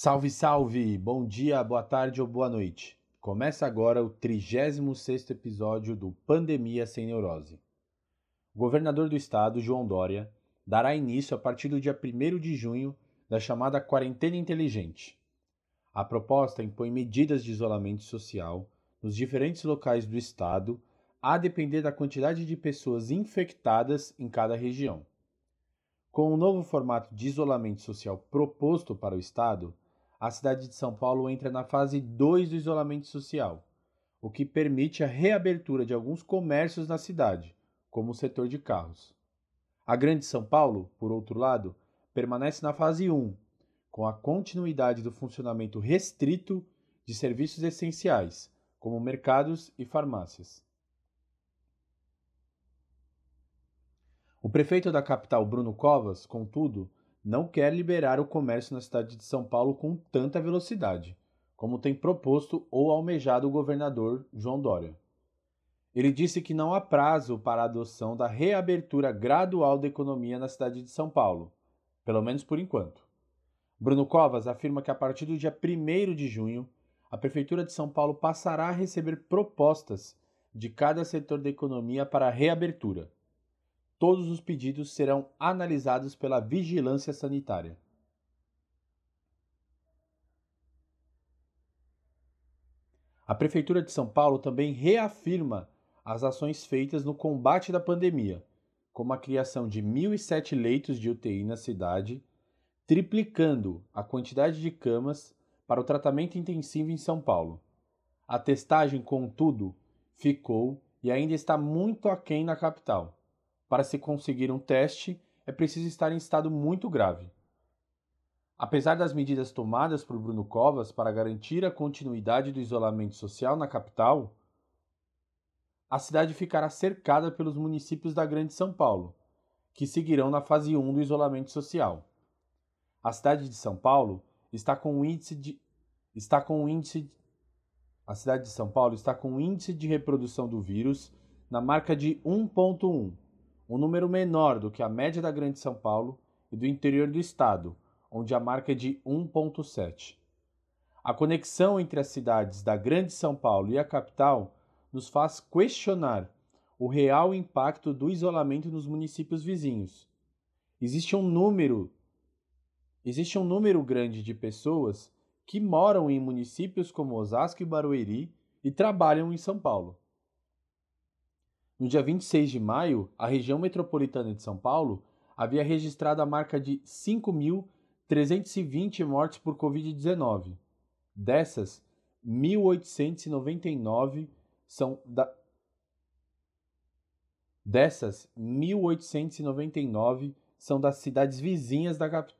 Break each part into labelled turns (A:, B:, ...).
A: Salve, salve! Bom dia, boa tarde ou boa noite. Começa agora o 36º episódio do Pandemia Sem Neurose. O governador do estado, João Dória, dará início a partir do dia 1 de junho da chamada quarentena inteligente. A proposta impõe medidas de isolamento social nos diferentes locais do estado, a depender da quantidade de pessoas infectadas em cada região. Com o novo formato de isolamento social proposto para o estado, a cidade de São Paulo entra na fase 2 do isolamento social, o que permite a reabertura de alguns comércios na cidade, como o setor de carros. A Grande São Paulo, por outro lado, permanece na fase 1, com a continuidade do funcionamento restrito de serviços essenciais, como mercados e farmácias. O prefeito da capital, Bruno Covas, contudo, não quer liberar o comércio na cidade de São Paulo com tanta velocidade, como tem proposto ou almejado o governador João Dória. Ele disse que não há prazo para a adoção da reabertura gradual da economia na cidade de São Paulo, pelo menos por enquanto. Bruno Covas afirma que a partir do dia 1 de junho, a Prefeitura de São Paulo passará a receber propostas de cada setor da economia para a reabertura todos os pedidos serão analisados pela vigilância sanitária. A Prefeitura de São Paulo também reafirma as ações feitas no combate da pandemia, como a criação de 1.007 leitos de UTI na cidade, triplicando a quantidade de camas para o tratamento intensivo em São Paulo. A testagem, contudo, ficou e ainda está muito aquém na capital. Para se conseguir um teste, é preciso estar em estado muito grave. Apesar das medidas tomadas por Bruno Covas para garantir a continuidade do isolamento social na capital, a cidade ficará cercada pelos municípios da Grande São Paulo, que seguirão na fase 1 do isolamento social. A cidade de São Paulo está com um índice de está com um índice a cidade de São Paulo está com um índice de reprodução do vírus na marca de 1.1 um número menor do que a média da Grande São Paulo e do interior do estado, onde a marca é de 1,7. A conexão entre as cidades da Grande São Paulo e a capital nos faz questionar o real impacto do isolamento nos municípios vizinhos. Existe um número existe um número grande de pessoas que moram em municípios como Osasco e Barueri e trabalham em São Paulo. No dia 26 de maio, a região metropolitana de São Paulo havia registrado a marca de 5.320 mortes por Covid-19. Dessas, 1.899 são da Dessas, 1.899 são das cidades vizinhas da cap...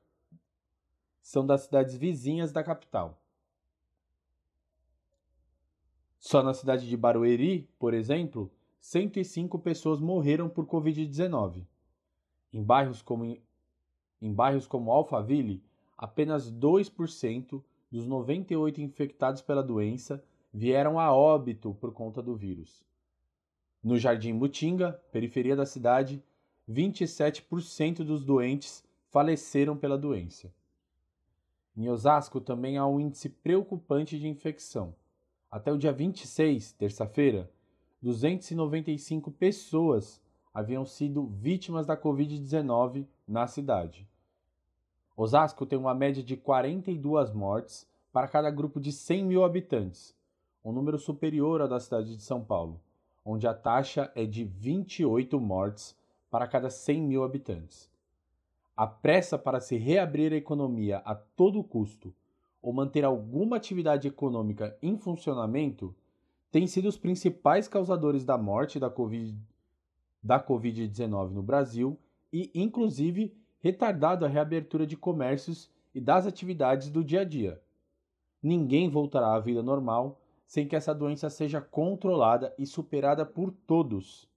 A: são das cidades vizinhas da capital. Só na cidade de Barueri, por exemplo, 105 pessoas morreram por Covid-19. Em bairros como, em bairros como Alphaville, apenas 2% dos 98 infectados pela doença vieram a óbito por conta do vírus. No Jardim Mutinga, periferia da cidade, 27% dos doentes faleceram pela doença. Em Osasco também há um índice preocupante de infecção. Até o dia 26, terça-feira, 295 pessoas haviam sido vítimas da Covid-19 na cidade. Osasco tem uma média de 42 mortes para cada grupo de 100 mil habitantes, um número superior ao da cidade de São Paulo, onde a taxa é de 28 mortes para cada 100 mil habitantes. A pressa para se reabrir a economia a todo custo ou manter alguma atividade econômica em funcionamento têm sido os principais causadores da morte da Covid da Covid-19 no Brasil e, inclusive, retardado a reabertura de comércios e das atividades do dia a dia. Ninguém voltará à vida normal sem que essa doença seja controlada e superada por todos.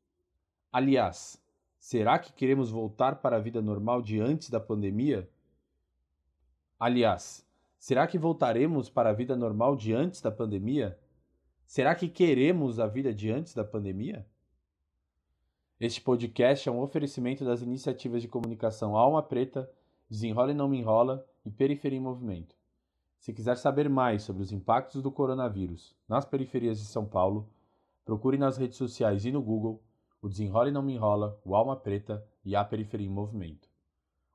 A: Aliás, será que queremos voltar para a vida normal de antes da pandemia? Aliás, será que voltaremos para a vida normal de antes da pandemia? Será que queremos a vida de antes da pandemia? Este podcast é um oferecimento das iniciativas de comunicação Alma Preta, Desenrola e Não Me Enrola e Periferia em Movimento. Se quiser saber mais sobre os impactos do coronavírus nas periferias de São Paulo, procure nas redes sociais e no Google o Desenrola e Não Me Enrola, o Alma Preta e a Periferia em Movimento.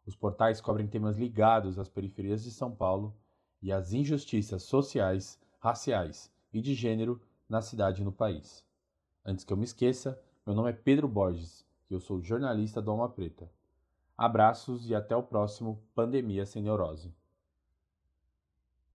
A: Os portais cobrem temas ligados às periferias de São Paulo e às injustiças sociais, raciais e de gênero na cidade e no país. Antes que eu me esqueça, meu nome é Pedro Borges e eu sou jornalista do Alma Preta. Abraços e até o próximo Pandemia Sem Neurose.